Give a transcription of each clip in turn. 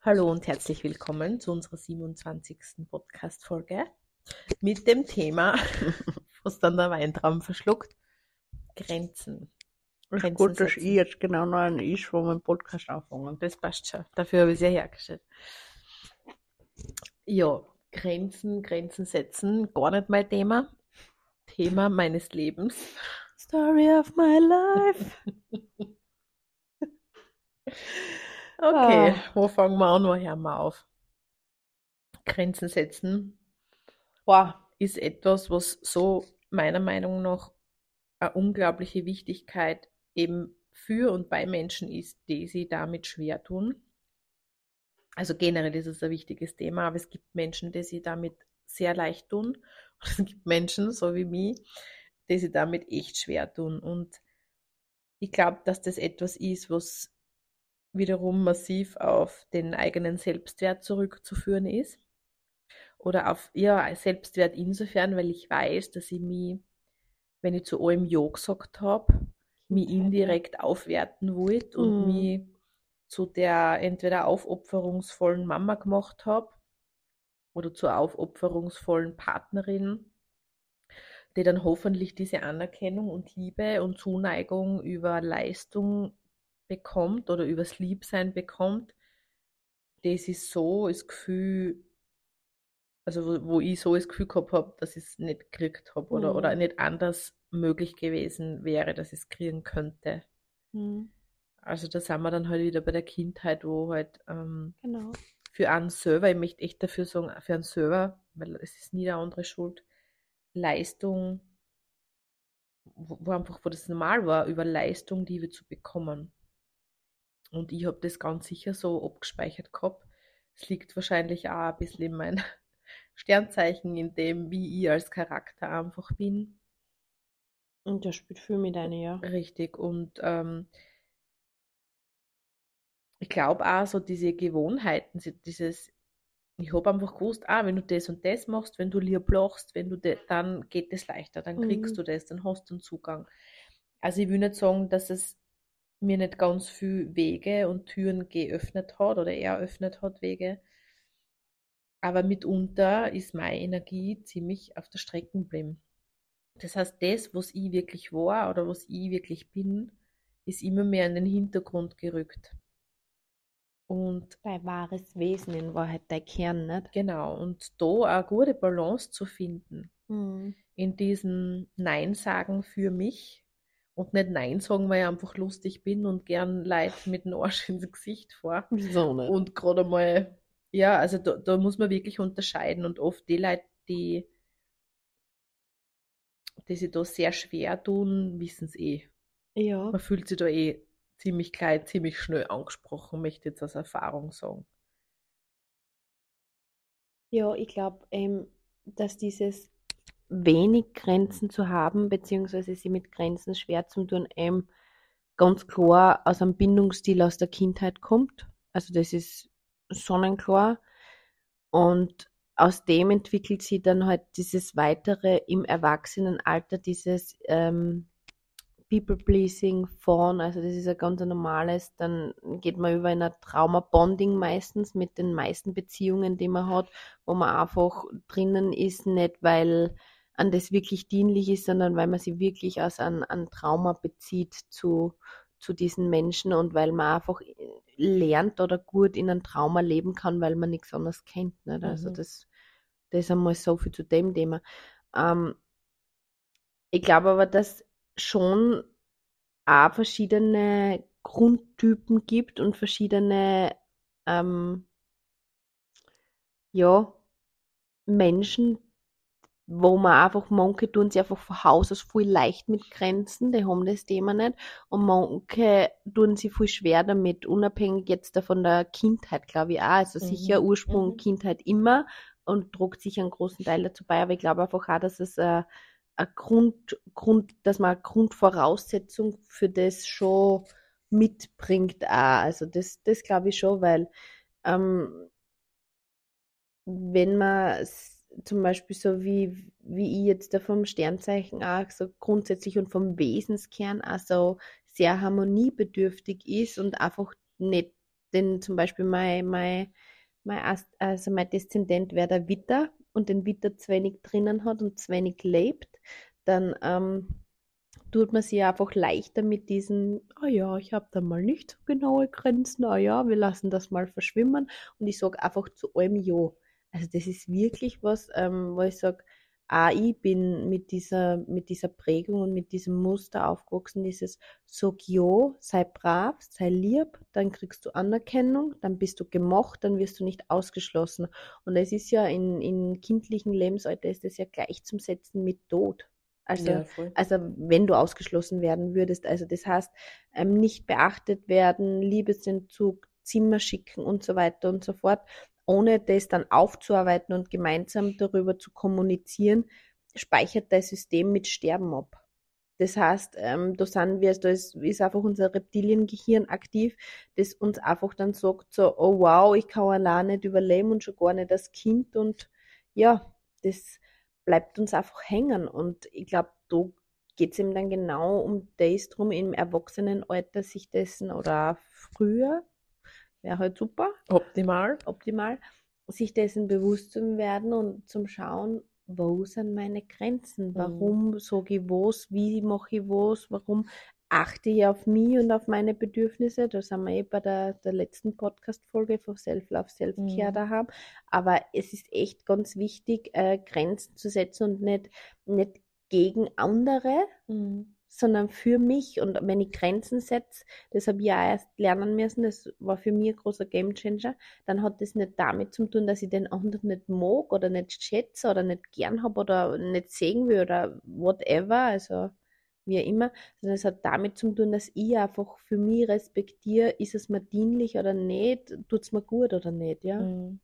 Hallo und herzlich willkommen zu unserer 27. Podcast-Folge mit dem Thema, was dann der Weintraum verschluckt, Grenzen. Grenzen gut, dass setzen. ich jetzt genau noch ein ist, wo wir den Podcast anfangen. Das passt schon. Dafür habe ich es ja hergestellt. Ja, Grenzen, Grenzen setzen, gar nicht mein Thema. Thema meines Lebens. Story of my life. Okay, Ah. wo fangen wir an, wo hören wir auf? Grenzen setzen Boah, ist etwas, was so meiner Meinung nach eine unglaubliche Wichtigkeit eben für und bei Menschen ist, die sich damit schwer tun. Also generell ist es ein wichtiges Thema, aber es gibt Menschen, die sich damit sehr leicht tun. Und es gibt Menschen, so wie mich, die sich damit echt schwer tun. Und ich glaube, dass das etwas ist, was wiederum massiv auf den eigenen Selbstwert zurückzuführen ist. Oder auf ja, Selbstwert insofern, weil ich weiß, dass ich mich, wenn ich zu allem Ja gesagt habe, mich indirekt aufwerten wollte und Mhm. mich zu der entweder aufopferungsvollen Mama gemacht habe oder zur aufopferungsvollen Partnerin, die dann hoffentlich diese Anerkennung und Liebe und Zuneigung über Leistung bekommt oder übers Liebsein bekommt, das ist so das Gefühl, also wo, wo ich so das Gefühl gehabt habe, dass ich es nicht gekriegt habe oder, Mhm. oder nicht anders möglich gewesen wäre, dass ich es kriegen könnte. Mhm. Also da sind wir dann halt wieder bei der Kindheit, wo halt ähm, Genau. für einen selber, ich möchte echt dafür sagen, für einen selber, weil es ist nie der andere schuld, Leistung, wo, wo einfach, wo das normal war, über Leistung Liebe zu bekommen. Und ich habe das ganz sicher so abgespeichert gehabt. Es liegt wahrscheinlich auch ein bisschen in meinem Sternzeichen, in dem, wie ich als Charakter einfach bin. Und das spielt viel mit ein, ja. Richtig. Und ähm, ich glaube auch so diese Gewohnheiten, dieses, ich habe einfach gewusst, ah, wenn du das und das machst, wenn du lieb lachst, wenn du de, dann geht es leichter, dann kriegst Mhm. du das, dann hast du einen Zugang. Also ich will nicht sagen, dass es mir nicht ganz viel Wege und Türen geöffnet hat oder eröffnet hat Wege. Aber mitunter ist meine Energie ziemlich auf der Strecke geblieben. Das heißt, das, was ich wirklich war oder was ich wirklich bin, ist immer mehr in den Hintergrund gerückt. Und Dein wahres Wesen in Wahrheit, dein Kern, nicht? genau, und da eine gute Balance zu finden Mhm. in diesem Nein sagen für mich und nicht Nein sagen, weil ich einfach lustig bin und gern Leute mit dem Arsch ins Gesicht fahre. Wieso nicht? Und gerade mal, ja, also da, da muss man wirklich unterscheiden und oft die Leute, die, die sich da sehr schwer tun, wissen es eh. ja. Man fühlt sich da eh ziemlich gleich, ziemlich schnell angesprochen, möchte ich jetzt aus Erfahrung sagen. Ja, ich glaube, ähm, dass dieses wenig Grenzen zu haben, beziehungsweise sie mit Grenzen schwer zu tun, ähm, ganz klar aus einem Bindungsstil aus der Kindheit kommt. Also das ist sonnenklar. Und aus dem entwickelt sie dann halt dieses weitere im Erwachsenenalter, dieses ähm, People-Pleasing von, also das ist ein ganz normales, dann geht man über in ein Trauma-Bonding meistens mit den meisten Beziehungen, die man hat, wo man einfach drinnen ist, nicht weil an das wirklich dienlich ist, sondern weil man sie wirklich aus einem, einem Trauma bezieht zu, zu diesen Menschen und weil man einfach lernt oder gut in einem Trauma leben kann, weil man nichts anderes kennt. Nicht? Also Mhm. das, das ist einmal so viel zu dem Thema. Ähm, ich glaube aber, dass schon auch verschiedene Grundtypen gibt und verschiedene ähm, ja, Menschen, wo man einfach, manche tun sich einfach von Haus aus viel leicht mit Grenzen, die haben das Thema nicht. Und manche tun sich viel schwer damit, unabhängig jetzt da von der Kindheit, glaube ich auch. Also Mhm, sicher Ursprung mhm. Kindheit immer und tragt sicher einen großen Teil dazu bei, aber ich glaube einfach auch, dass es äh, ein Grund, Grund, dass man eine Grundvoraussetzung für das schon mitbringt auch. Also das, das glaube ich schon, weil ähm, wenn man zum Beispiel so wie, wie ich jetzt da vom Sternzeichen auch so grundsätzlich und vom Wesenskern auch so sehr harmoniebedürftig ist und einfach nicht denn zum Beispiel mein, mein, mein, Ast- also mein Deszendent wäre der Witter und den Witter zu wenig drinnen hat und zu wenig lebt, dann ähm, tut man sich einfach leichter mit diesen, ah ja, ich habe da mal nicht so genaue Grenzen, ah ja, wir lassen das mal verschwimmen und ich sage einfach zu allem Ja. Also das ist wirklich was, ähm, wo ich sage, ah, ich bin mit dieser, mit dieser Prägung und mit diesem Muster aufgewachsen, dieses sag Ja, sei brav, sei lieb, dann kriegst du Anerkennung, dann bist du gemocht, dann wirst du nicht ausgeschlossen. Und es ist ja in, in kindlichen Lebensalter ist es ja gleichzusetzen mit Tod. Also, Ja, also wenn du ausgeschlossen werden würdest, also das heißt, ähm, nicht beachtet werden, Liebesentzug, Zimmer schicken und so weiter und so fort, ohne das dann aufzuarbeiten und gemeinsam darüber zu kommunizieren, speichert dein System mit Sterben ab. Das heißt, ähm, da sind wir, da ist, ist einfach unser Reptiliengehirn aktiv, das uns einfach dann sagt so, oh wow, ich kann allein nicht überleben und schon gar nicht das Kind und ja, das bleibt uns einfach hängen und ich glaube, da geht es eben dann genau um das drum im Erwachsenenalter sich dessen oder früher, wäre halt super, Optimal. optimal, sich dessen bewusst zu werden und zum Schauen, wo sind meine Grenzen? Warum sage ich was? Wie mache ich was? Warum achte ich auf mich und auf meine Bedürfnisse? Da sind wir eh bei der, der letzten Podcast-Folge von Self-Love, Self-Care Mhm. daheim. Aber es ist echt ganz wichtig, äh, Grenzen zu setzen und nicht, nicht gegen andere, Mhm. Sondern für mich. Und wenn ich Grenzen setze, das habe ich auch erst lernen müssen, das war für mich ein großer Gamechanger, dann hat das nicht damit zu tun, dass ich den anderen nicht mag oder nicht schätze oder nicht gern habe oder nicht sehen will oder whatever, also wie immer, sondern es hat damit zu tun, dass ich einfach für mich respektiere, ist es mir dienlich oder nicht, tut es mir gut oder nicht, ja. Mhm.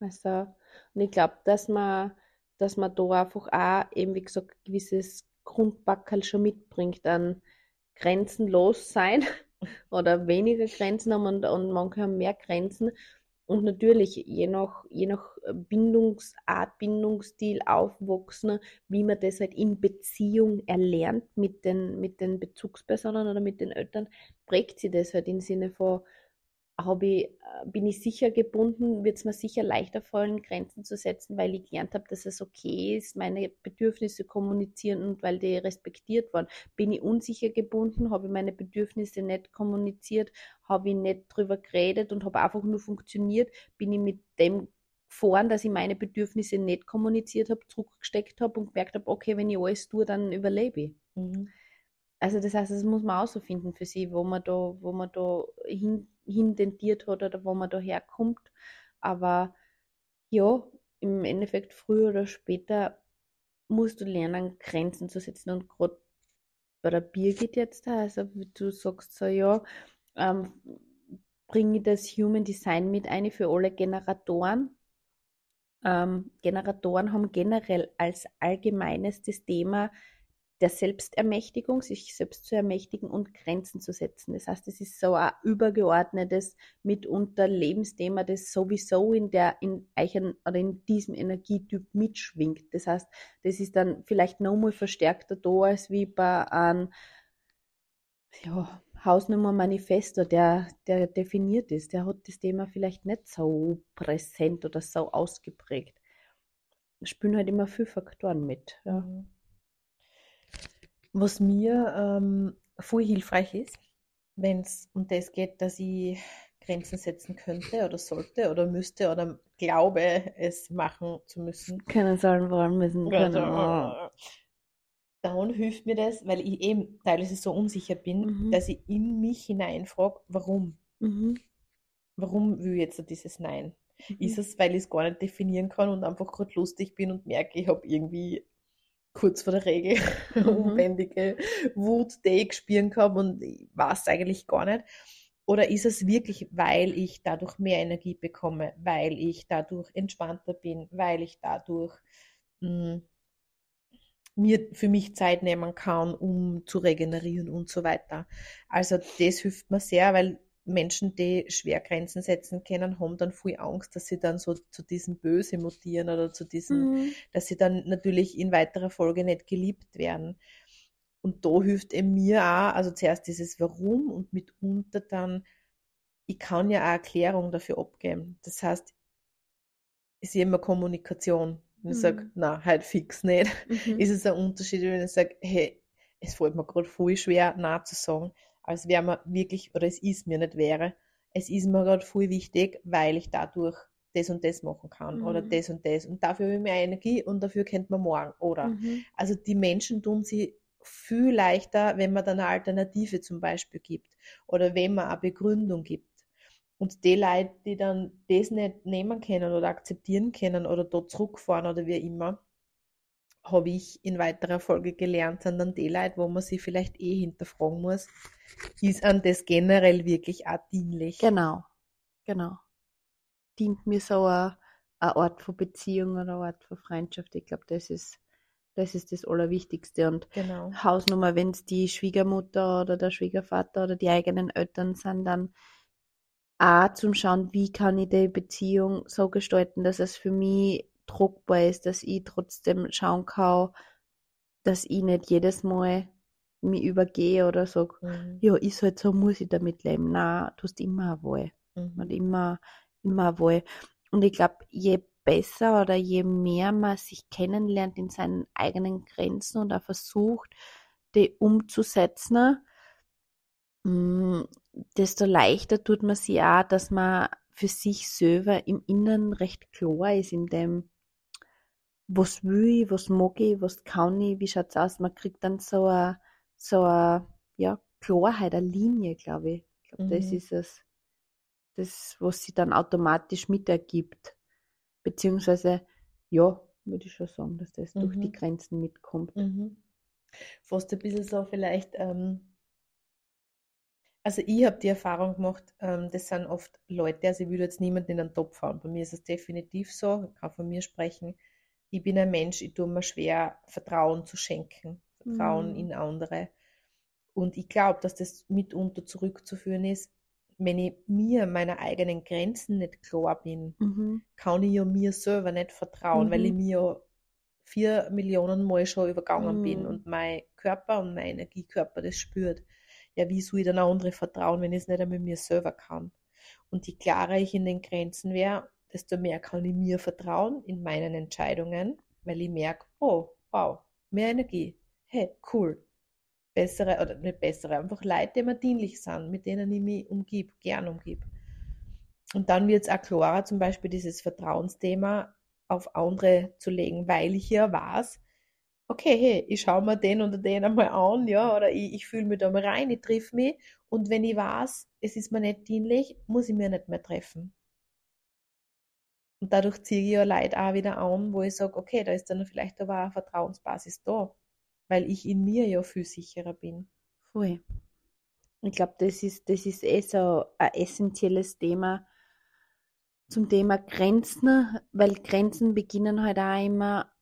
Also, und ich glaube, dass man, dass man da einfach auch eben, wie gesagt, gewisses Grundbackerl schon mitbringt an grenzenlos sein oder weniger Grenzen haben und, und manche haben mehr Grenzen. Und natürlich, je nach, je nach Bindungsart, Bindungsstil aufwachsen, wie man das halt in Beziehung erlernt mit den, mit den Bezugspersonen oder mit den Eltern, prägt sie das halt im Sinne von, habe ich, äh, bin ich sicher gebunden, wird es mir sicher leichter fallen, Grenzen zu setzen, weil ich gelernt habe, dass es okay ist, meine Bedürfnisse kommunizieren und weil die respektiert waren. Bin ich unsicher gebunden, habe ich meine Bedürfnisse nicht kommuniziert, habe ich nicht drüber geredet und habe einfach nur funktioniert, bin ich mit dem gefahren, dass ich meine Bedürfnisse nicht kommuniziert habe, zurückgesteckt habe und gemerkt habe, okay, wenn ich alles tue, dann überlebe ich. Mhm. Also das heißt, das muss man auch so finden für sie, wo man da, wo man da hin, hin tendiert hat oder wo man da herkommt. Aber ja, im Endeffekt früher oder später musst du lernen, Grenzen zu setzen. Und gerade bei der Birgit jetzt, also du sagst so, ja, ähm, bringe das Human Design mit ein für alle Generatoren. Ähm, Generatoren haben generell als allgemeines das Thema der Selbstermächtigung, sich selbst zu ermächtigen und Grenzen zu setzen. Das heißt, es ist so ein übergeordnetes, mitunter Lebensthema, das sowieso in der, in eichen oder in diesem Energietyp mitschwingt. Das heißt, das ist dann vielleicht nochmal verstärkter da als wie bei einem ja, Hausnummer Manifesto, der, der definiert ist. Der hat das Thema vielleicht nicht so präsent oder so ausgeprägt. Da spielen halt immer viele Faktoren mit. Ja. Mhm. Was mir ähm, voll hilfreich ist, wenn es um das geht, dass ich Grenzen setzen könnte oder sollte oder müsste oder glaube, es machen zu müssen. Können sollen, wollen, müssen, können. Oh. Dann hilft mir das, weil ich eben teilweise so unsicher bin, Mhm. dass ich in mich hineinfrage, warum? Mhm. Warum will ich jetzt dieses Nein? Mhm. Ist es, weil ich es gar nicht definieren kann und einfach gerade lustig bin und merke, ich habe irgendwie kurz vor der Regel Mhm. unbändige Wut, die ich spüren kann und ich weiß eigentlich gar nicht. Oder ist es wirklich, weil ich dadurch mehr Energie bekomme, weil ich dadurch entspannter bin, weil ich dadurch mh, mir für mich Zeit nehmen kann, um zu regenerieren und so weiter. Also das hilft mir sehr, weil Menschen, die schwer Grenzen setzen können, haben dann viel Angst, dass sie dann so zu diesem Böse mutieren oder zu diesem, Mhm. dass sie dann natürlich in weiterer Folge nicht geliebt werden. Und da hilft eben mir auch, also zuerst dieses Warum und mitunter dann ich kann ja eine Erklärung dafür abgeben. Das heißt, es ist immer Kommunikation. Wenn ich Mhm. sage, na, halt fix nicht, Mhm. ist es ein Unterschied, wenn ich sage, hey, es fällt mir gerade voll schwer, Nein zu sagen, als wäre mir wirklich, oder es ist mir nicht wäre, es ist mir gerade voll wichtig, weil ich dadurch das und das machen kann oder Mhm. das und das und dafür habe ich mehr Energie und dafür kennt man morgen, oder? Mhm. Also die Menschen tun sie viel leichter, wenn man dann eine Alternative zum Beispiel gibt oder wenn man eine Begründung gibt. Und die Leute, die dann das nicht nehmen können oder akzeptieren können oder dort zurückfahren oder wie immer, habe ich in weiterer Folge gelernt, sind dann die Leute, wo man sich vielleicht eh hinterfragen muss, ist an das generell wirklich auch dienlich? Genau, genau. Dient mir so ein, ein Ort von Beziehung oder ein Ort von Freundschaft. Ich glaube, das ist, das ist das Allerwichtigste. Und Genau. Hausnummer, wenn es die Schwiegermutter oder der Schwiegervater oder die eigenen Eltern sind, dann auch zum Schauen, wie kann ich die Beziehung so gestalten, dass es für mich tragbar ist, dass ich trotzdem schauen kann, dass ich nicht jedes Mal mich übergehe oder sage, Mhm. ja, ist halt so, muss ich damit leben. Nein, du hast immer eine Wahl. Mhm. Und immer, immer eine Wahl. Und ich glaube, je besser oder je mehr man sich kennenlernt in seinen eigenen Grenzen und auch versucht, die umzusetzen, mm, desto leichter tut man sich auch, dass man für sich selber im Inneren recht klar ist, in dem, was will ich, was mag ich, was kann ich, wie schaut's aus. Man kriegt dann so eine, so eine, ja, Klarheit, eine Linie, glaube ich. Ich glaube, das Mhm. ist es, das, was sich dann automatisch mit ergibt. Beziehungsweise, ja, würde ich schon sagen, dass das durch die Mhm. Grenzen mitkommt. Mhm. Fast ein bisschen so vielleicht, ähm, also ich habe die Erfahrung gemacht, ähm, das sind oft Leute, also ich will jetzt niemanden in den Topf hauen. Bei mir ist es definitiv so, ich kann von mir sprechen. Ich bin ein Mensch, ich tue mir schwer, Vertrauen zu schenken, Vertrauen Mhm. in andere. Und ich glaube, dass das mitunter zurückzuführen ist, wenn ich mir meiner eigenen Grenzen nicht klar bin, Mhm. kann ich ja mir selber nicht vertrauen, weil ich Mhm. mir ja vier Millionen Mal schon übergangen bin Mhm. und mein Körper und mein Energiekörper das spürt. Ja, wie soll ich dann andere vertrauen, wenn ich es nicht einmal mir selber kann? Und je klarer ich in den Grenzen wäre, desto mehr kann ich mir vertrauen in meinen Entscheidungen, weil ich merke, oh, wow, mehr Energie. Hey, cool. Bessere, oder nicht bessere, einfach Leute, die mir dienlich sind, mit denen ich mich umgib, gern umgib. Und dann wird es auch klarer, zum Beispiel dieses Vertrauensthema auf andere zu legen, weil ich ja weiß, okay, hey, ich schaue mir den oder den einmal an, ja, oder ich, ich fühle mich da mal rein, ich triff mich und wenn ich weiß, es ist mir nicht dienlich, muss ich mir nicht mehr treffen. Und dadurch ziehe ich ja Leute auch wieder an, wo ich sage, okay, da ist dann vielleicht aber auch eine Vertrauensbasis da, weil ich in mir ja viel sicherer bin. Voll. Ich glaube, das ist, das ist eh so ein essentielles Thema zum Thema Grenzen, weil Grenzen beginnen halt auch immer,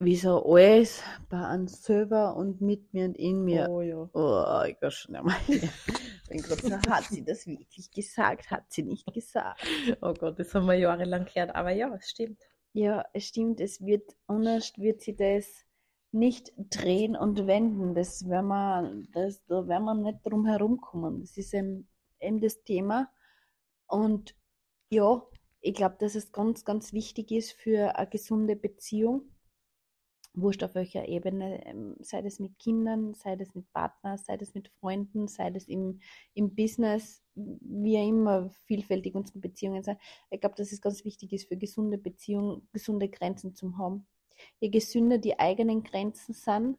wie so alles, bei uns selber und mit mir und in mir. Oh ja. Oh, ich kann schon einmal. Gerade so, hat sie das wirklich gesagt? Hat sie nicht gesagt? Oh Gott, das haben wir jahrelang gehört, aber ja, es stimmt. Ja, es stimmt, es wird, anders wird sie das nicht drehen und wenden. Das werden wir, das, da werden wir nicht drum herum kommen. Das ist eben, eben das Thema. Und ja, ich glaube, dass es ganz, ganz wichtig ist für eine gesunde Beziehung. Wurscht auf welcher Ebene, ähm, sei das mit Kindern, sei das mit Partnern, sei das mit Freunden, sei das im, im Business, wie immer vielfältig unsere Beziehungen sind. Ich glaube, dass es ganz wichtig ist für gesunde Beziehungen, gesunde Grenzen zu haben. Je gesünder die eigenen Grenzen sind,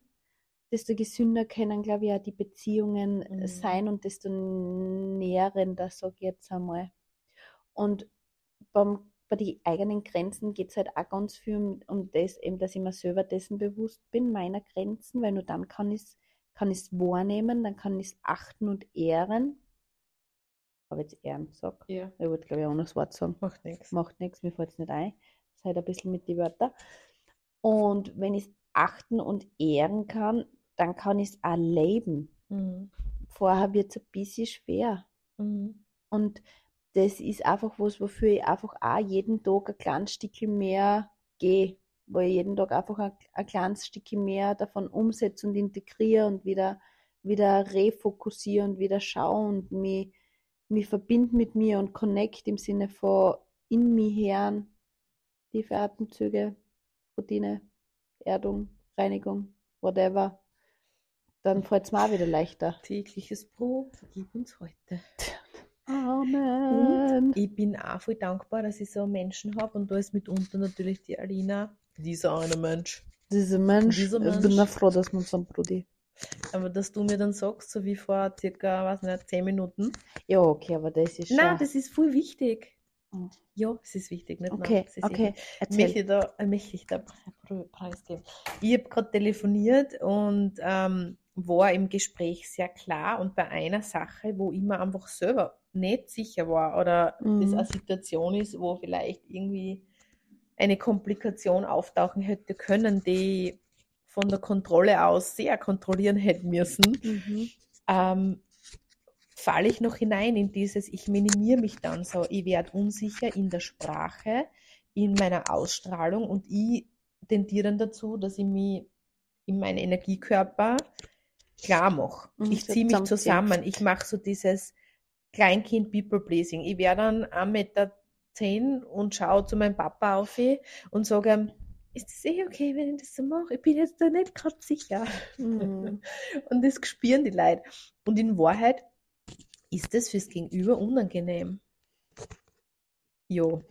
desto gesünder können, glaube ich, auch die Beziehungen Mhm. sein und desto nährender, sage ich jetzt einmal. Und beim, bei den eigenen Grenzen geht es halt auch ganz viel um, um das, eben, dass ich mir selber dessen bewusst bin, meiner Grenzen, weil nur dann kann ich es kann ich's wahrnehmen, dann kann ich es achten und ehren. Aber jetzt ehren gesagt. Ja, Ich wollte, glaube ich, ein anderes Wort sagen. macht nichts. Macht nichts, mir fällt es nicht ein. Das ist halt ein bisschen mit den Wörtern. Und wenn ich es achten und ehren kann, dann kann ich es auch leben. Mhm. Vorher wird es ein bisschen schwer. Mhm. Und das ist einfach was, wofür ich einfach auch jeden Tag ein kleines Stückchen mehr gehe. Wo ich jeden Tag einfach ein, ein kleines Stückchen mehr davon umsetze und integriere und wieder, wieder refokussiere und wieder schaue und mich mich verbinde mit mir und connect im Sinne von in mir hören, tiefe Atemzüge, Routine, Erdung, Reinigung, whatever, dann fällt es mir auch wieder leichter. Tägliches Brot, vergib uns heute. Amen. Und ich bin auch voll dankbar, dass ich so Menschen habe und da ist mitunter natürlich die Alina, dieser eine Mensch. Dieser Mensch, Dieser ich bin Mensch. auch froh, dass wir uns am Brudi. Aber dass du mir dann sagst, so wie vor circa, was nicht, 10 Minuten. Ja, okay, aber das ist schon. Nein, das ist voll wichtig. Oh. Ja, es ist wichtig, nicht okay, nein, es ist okay. Möchte erzähl. ich da, äh, möchte ich da Pre- Preis geben. Ich habe gerade telefoniert und ähm, war im Gespräch sehr klar und bei einer Sache, wo ich mir einfach selber nicht sicher war oder das Mhm. eine Situation ist, wo vielleicht irgendwie eine Komplikation auftauchen hätte können, die von der Kontrolle aus sehr kontrollieren hätte müssen Mhm. ähm, falle ich noch hinein in dieses, ich minimiere mich dann so, ich werde unsicher in der Sprache, in meiner Ausstrahlung und ich tendiere dann dazu, dass ich mich in meinen Energiekörper klar mache. Mhm, Ich ziehe mich zusammen, ich mache so dieses Kleinkind-People-Pleasing. Ich wäre dann 1,10 Meter zehn und schaue zu meinem Papa auf und sage ihm, ist das eh okay, wenn ich das so mache? Ich bin jetzt da nicht gerade sicher. Mhm. Und das spüren die Leute. Und in Wahrheit ist das fürs Gegenüber unangenehm. Jo.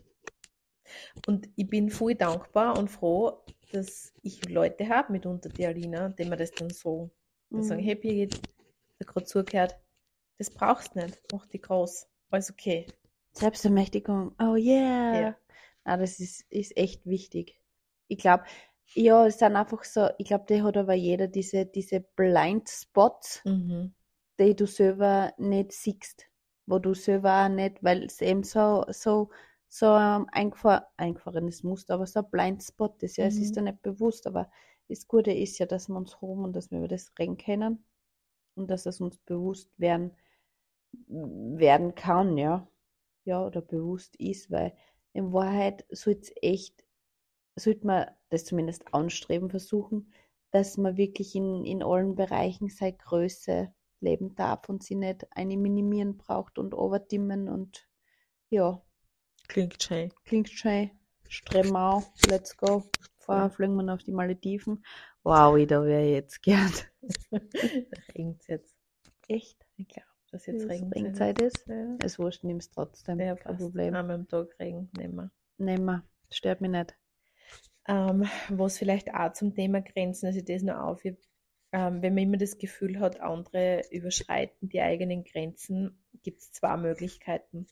Und ich bin voll dankbar und froh, dass ich Leute habe, mitunter die Alina, die mir das dann so die sagen, Mhm. hey Birgit, der gerade zugehört, das brauchst nicht, mach die groß, alles okay. Selbstermächtigung. Oh yeah. Ja. Ah, das ist, ist echt wichtig. Ich glaube, ja, es sind einfach so, ich glaube, die hat aber jeder diese, diese Blind Spots, Mhm. die du selber nicht siehst, wo du selber auch nicht, weil es eben so, so, so ein eingefahr, eingefahrenes Muster, aber so ein Blind Spot ist ja, es Mhm. ist dir nicht bewusst, aber das Gute ist ja, dass wir uns haben und dass wir über das reden können und dass es uns bewusst werden, werden kann, ja. Ja, oder bewusst ist, weil in Wahrheit sollte es echt, sollte man das zumindest anstreben, versuchen, dass man wirklich in, in allen Bereichen seine Größe leben darf und sie nicht eine minimieren braucht und overdimmen und ja, Klingt schön. klingt schön. Streben auf, let's go. Vorher fliegen wir noch auf die Malediven. Wow, ich da wäre jetzt gern. Regnet jetzt. Echt? Glaube, dass jetzt Dass Regenzeit Regenzeit ist? Ja, Es wurscht, nimm's trotzdem. ja Kein. Problem. Einmal am Tag Regen nehmen wir. Nehmen wir. Stört mich nicht. Ähm, was vielleicht auch zum Thema Grenzen, also das noch auf, ähm, wenn man immer das Gefühl hat, andere überschreiten die eigenen Grenzen, gibt es zwei Möglichkeiten.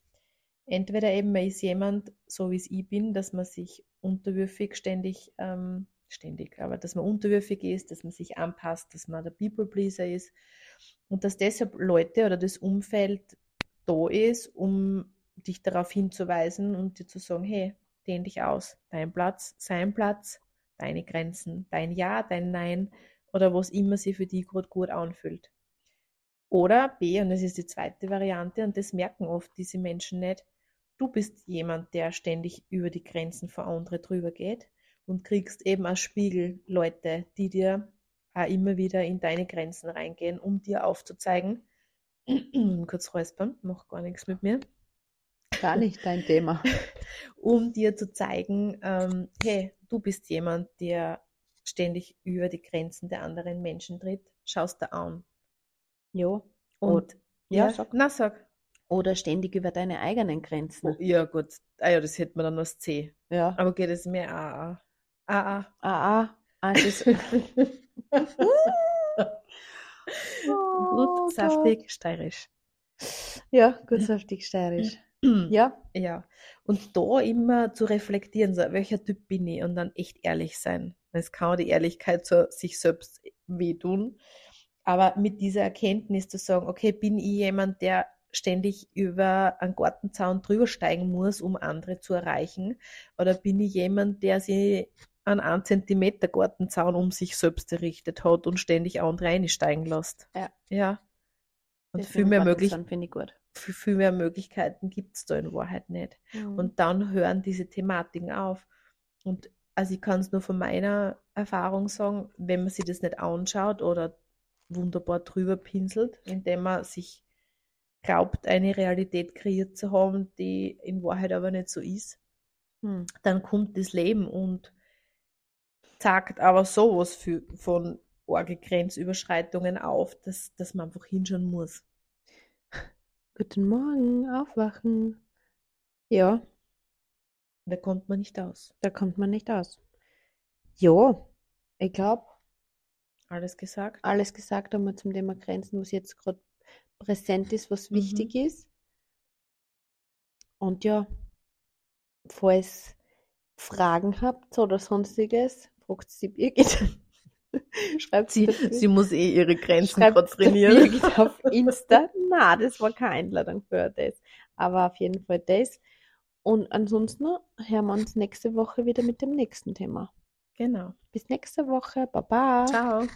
Entweder eben man ist jemand, so wie es ich bin, dass man sich unterwürfig ständig, ähm, ständig, aber dass man unterwürfig ist, dass man sich anpasst, dass man der People-Pleaser ist und dass deshalb Leute oder das Umfeld da ist, um dich darauf hinzuweisen und dir zu sagen, hey, dehn dich aus. Dein Platz, sein Platz, deine Grenzen, dein Ja, dein Nein oder was immer sich für dich gerade gut anfühlt. Oder B, und das ist die zweite Variante, und das merken oft diese Menschen nicht, du bist jemand, der ständig über die Grenzen von anderen drüber geht und kriegst eben als Spiegel Leute, die dir auch immer wieder in deine Grenzen reingehen, um dir aufzuzeigen, kurz räuspern, mach gar nichts mit mir, Gar nicht dein Thema. um dir zu zeigen, ähm, hey, du bist jemand, der ständig über die Grenzen der anderen Menschen tritt, schaust da an. Ja. Und ja, ja, sag. na sag. Oder ständig über deine eigenen Grenzen. Oh, ja, gut. Ah ja, das hätte man dann als C. Ja. Aber geht es mir A. A. A. Ah, ah. Oh Gut, saftig, steirisch. ja, gut saftig steirisch. Ja, Ja, und da immer zu reflektieren, so, welcher Typ bin ich und dann echt ehrlich sein. Es kann auch die Ehrlichkeit zu sich selbst wehtun, aber mit dieser Erkenntnis zu sagen, okay, bin ich jemand, der ständig über einen Gartenzaun drüber steigen muss, um andere zu erreichen, oder bin ich jemand, der sich an einen Zentimeter Gartenzaun um sich selbst errichtet hat und ständig andere einsteigen lässt. Ja. Ja. Und das viel mehr, möglich, viel, viel mehr Möglichkeiten gibt es da in Wahrheit nicht. Mhm. Und dann hören diese Thematiken auf. Und also ich kann es nur von meiner Erfahrung sagen, wenn man sich das nicht anschaut oder wunderbar drüber pinselt, indem man sich glaubt, eine Realität kreiert zu haben, die in Wahrheit aber nicht so ist, Hm. dann kommt das Leben und zeigt aber sowas für, von arge Grenzüberschreitungen auf, dass, dass man einfach hinschauen muss. Guten Morgen, aufwachen. Ja, Da kommt man nicht aus. da kommt man nicht aus. Ja, ich glaube, Alles gesagt? alles gesagt haben wir zum Thema Grenzen, was jetzt gerade präsent ist, was Mhm. wichtig ist. Und ja, falls Fragen habt oder sonstiges, fragt sie Birgit. Schreibt Sie, sie muss eh ihre Grenzen Schreibt trainieren. Birgit auf Insta. Na, das war keine Einladung für das. Aber auf jeden Fall das. Und ansonsten hören wir uns nächste Woche wieder mit dem nächsten Thema. Genau. Bis nächste Woche. Baba. Ciao.